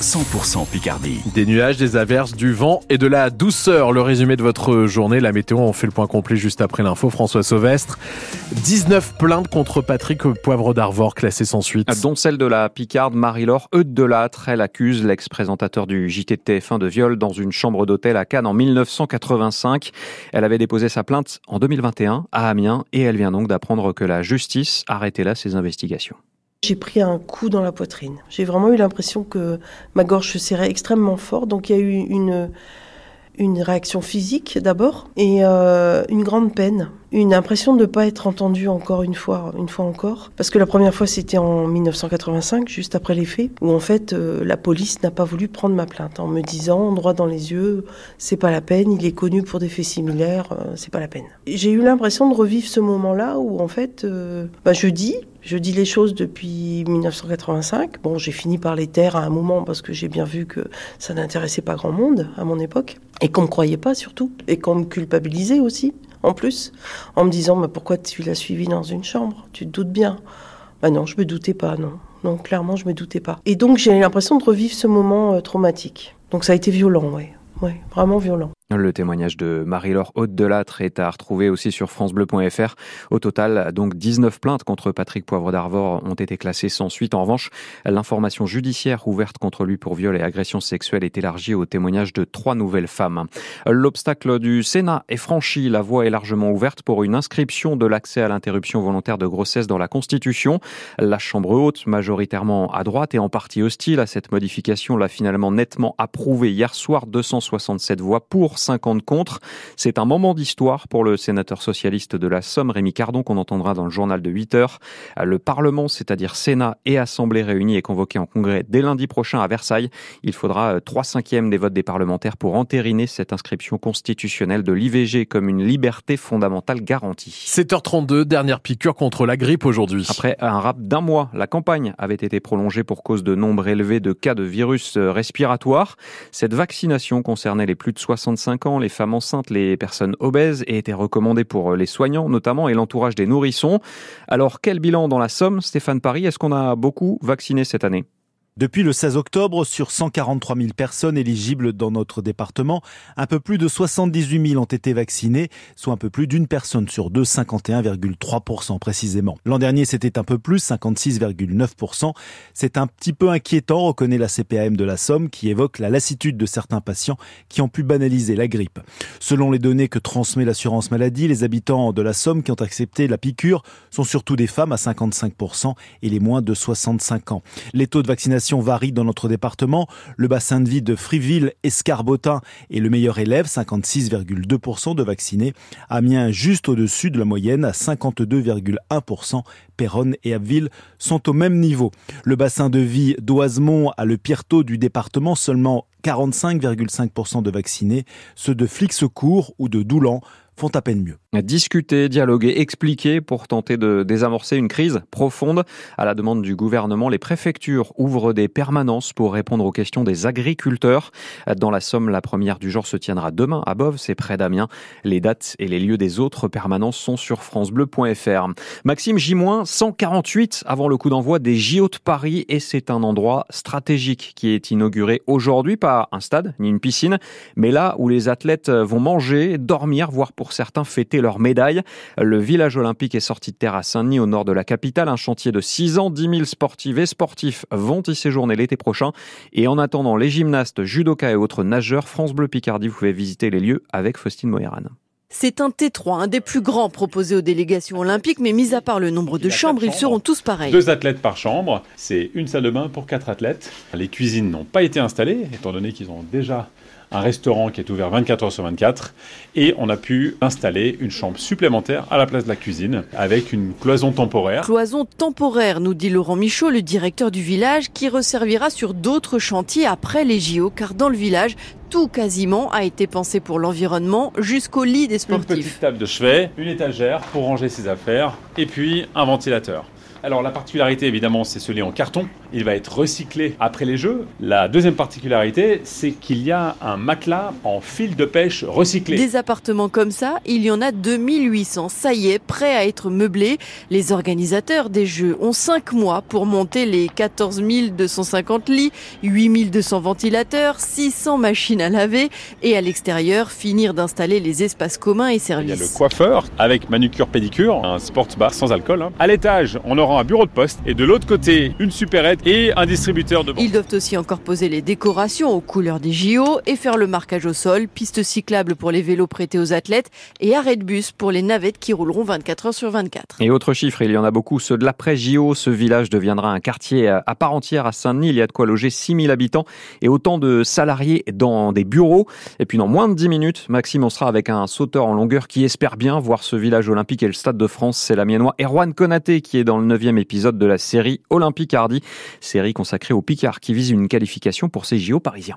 100% Picardie. Des nuages, des averses, du vent et de la douceur. Le résumé de votre journée, la météo, on fait le point complet juste après l'info. François Sauvestre, 19 plaintes contre Patrick Poivre d'Arvor, classé sans suite. Dont celle de la Picarde Marie-Laure Eudes-Delattre. Elle accuse l'ex-présentateur du JT de TF1 de viol dans une chambre d'hôtel à Cannes en 1985. Elle avait déposé sa plainte en 2021 à Amiens et elle vient donc d'apprendre que la justice arrêtait là ses investigations. J'ai pris un coup dans la poitrine. J'ai vraiment eu l'impression que ma gorge se serrait extrêmement fort. Donc il y a eu une, une réaction physique d'abord et euh, une grande peine, une impression de ne pas être entendue encore une fois, une fois encore. Parce que la première fois c'était en 1985, juste après les faits, où en fait euh, la police n'a pas voulu prendre ma plainte en me disant droit dans les yeux, c'est pas la peine, il est connu pour des faits similaires, euh, c'est pas la peine. J'ai eu l'impression de revivre ce moment-là où en fait, bah, je dis, je dis les choses depuis 1985. Bon, j'ai fini par les taire à un moment parce que j'ai bien vu que ça n'intéressait pas grand monde à mon époque. Et qu'on me croyait pas surtout. Et qu'on me culpabilisait aussi, en plus. En me disant, mais pourquoi tu l'as suivi dans une chambre? Tu te doutes bien. Bah non, je me doutais pas, non. Non, clairement, je me doutais pas. Et donc, j'ai l'impression de revivre ce moment euh, traumatique. Donc, ça a été violent, oui. Oui, vraiment violent. Le témoignage de Marie-Laure Haute-Delattre est à retrouver aussi sur francebleu.fr. Au total, donc 19 plaintes contre Patrick Poivre d'Arvor ont été classées sans suite. En revanche, l'information judiciaire ouverte contre lui pour viol et agression sexuelle est élargie au témoignage de trois nouvelles femmes. L'obstacle du Sénat est franchi. La voie est largement ouverte pour une inscription de l'accès à l'interruption volontaire de grossesse dans la Constitution. La Chambre haute, majoritairement à droite et en partie hostile à cette modification, l'a finalement nettement approuvée hier soir. 267 voix pour 50 contre. C'est un moment d'histoire pour le sénateur socialiste de la Somme, Rémi Cardon, qu'on entendra dans le journal de 8 heures. Le Parlement, c'est-à-dire Sénat et Assemblée réunis, est convoqué en congrès dès lundi prochain à Versailles. Il faudra 3 euh, cinquièmes des votes des parlementaires pour entériner cette inscription constitutionnelle de l'IVG comme une liberté fondamentale garantie. 7h32, dernière piqûre contre la grippe aujourd'hui. Après un rap d'un mois, la campagne avait été prolongée pour cause de nombre élevé de cas de virus euh, respiratoires. Cette vaccination concernait les plus de 65 les femmes enceintes, les personnes obèses et était recommandée pour les soignants notamment et l'entourage des nourrissons. Alors quel bilan dans la Somme, Stéphane Paris? Est-ce qu'on a beaucoup vacciné cette année? Depuis le 16 octobre, sur 143 000 personnes éligibles dans notre département, un peu plus de 78 000 ont été vaccinées, soit un peu plus d'une personne sur deux, 51,3% précisément. L'an dernier, c'était un peu plus, 56,9%. C'est un petit peu inquiétant, reconnaît la CPAM de la Somme, qui évoque la lassitude de certains patients qui ont pu banaliser la grippe. Selon les données que transmet l'assurance maladie, les habitants de la Somme qui ont accepté la piqûre sont surtout des femmes à 55% et les moins de 65 ans. Les taux de vaccination varie dans notre département. Le bassin de vie de Friville, Escarbotin est le meilleur élève, 56,2% de vaccinés. Amiens juste au-dessus de la moyenne à 52,1%. Péronne et Abbeville sont au même niveau. Le bassin de vie d'Oisemont a le pire taux du département, seulement 45,5% de vaccinés. Ceux de Flixecourt ou de Doulan font à peine mieux. Discuter, dialoguer, expliquer pour tenter de désamorcer une crise profonde. À la demande du gouvernement, les préfectures ouvrent des permanences pour répondre aux questions des agriculteurs. Dans la Somme, la première du genre se tiendra demain à Bove, c'est près d'Amiens. Les dates et les lieux des autres permanences sont sur francebleu.fr. Maxime J-148 avant le coup d'envoi des JO de Paris et c'est un endroit stratégique qui est inauguré aujourd'hui, pas un stade ni une piscine, mais là où les athlètes vont manger, dormir, voire pour certains fêter leur médaille. Le village olympique est sorti de terre à Saint-Denis, au nord de la capitale. Un chantier de 6 ans, 10 000 sportifs et sportifs vont y séjourner l'été prochain. Et en attendant, les gymnastes, judokas et autres nageurs, France Bleu Picardie, vous pouvez visiter les lieux avec Faustine Mohéran. C'est un T3, un des plus grands proposés aux délégations olympiques, mais mis à part le nombre de chambres, ils seront tous pareils. Deux athlètes par chambre, c'est une salle de bain pour quatre athlètes. Les cuisines n'ont pas été installées, étant donné qu'ils ont déjà un restaurant qui est ouvert 24 heures sur 24 et on a pu installer une chambre supplémentaire à la place de la cuisine avec une cloison temporaire. Cloison temporaire, nous dit Laurent Michaud, le directeur du village, qui resservira sur d'autres chantiers après les JO, car dans le village, tout quasiment a été pensé pour l'environnement jusqu'au lit des sportifs. Une petite table de chevet, une étagère pour ranger ses affaires et puis un ventilateur. Alors la particularité évidemment c'est ce lit en carton, il va être recyclé après les jeux. La deuxième particularité c'est qu'il y a un matelas en fil de pêche recyclé. Des appartements comme ça, il y en a 2800, ça y est, prêts à être meublés. Les organisateurs des jeux ont 5 mois pour monter les 14 250 lits, 8200 ventilateurs, 600 machines à laver et à l'extérieur finir d'installer les espaces communs et services. Il y a le coiffeur avec manucure pédicure, un sports bar sans alcool. Hein. À l'étage, on aura un bureau de poste et de l'autre côté, une supérette et un distributeur de Ils doivent aussi encore poser les décorations aux couleurs des JO et faire le marquage au sol, piste cyclable pour les vélos prêtés aux athlètes et arrêt de bus pour les navettes qui rouleront 24 heures sur 24. Et autre chiffre, il y en a beaucoup, ceux de l'après JO. Ce village deviendra un quartier à part entière à Saint-Denis. Il y a de quoi loger 6000 habitants et autant de salariés dans des bureaux. Et puis dans moins de 10 minutes, Maxime, on sera avec un sauteur en longueur qui espère bien voir ce village olympique et le Stade de France. C'est la miennois Erwan Konaté qui est dans le épisode de la série Olympique Hardy, série consacrée au Picard qui vise une qualification pour ces JO parisiens.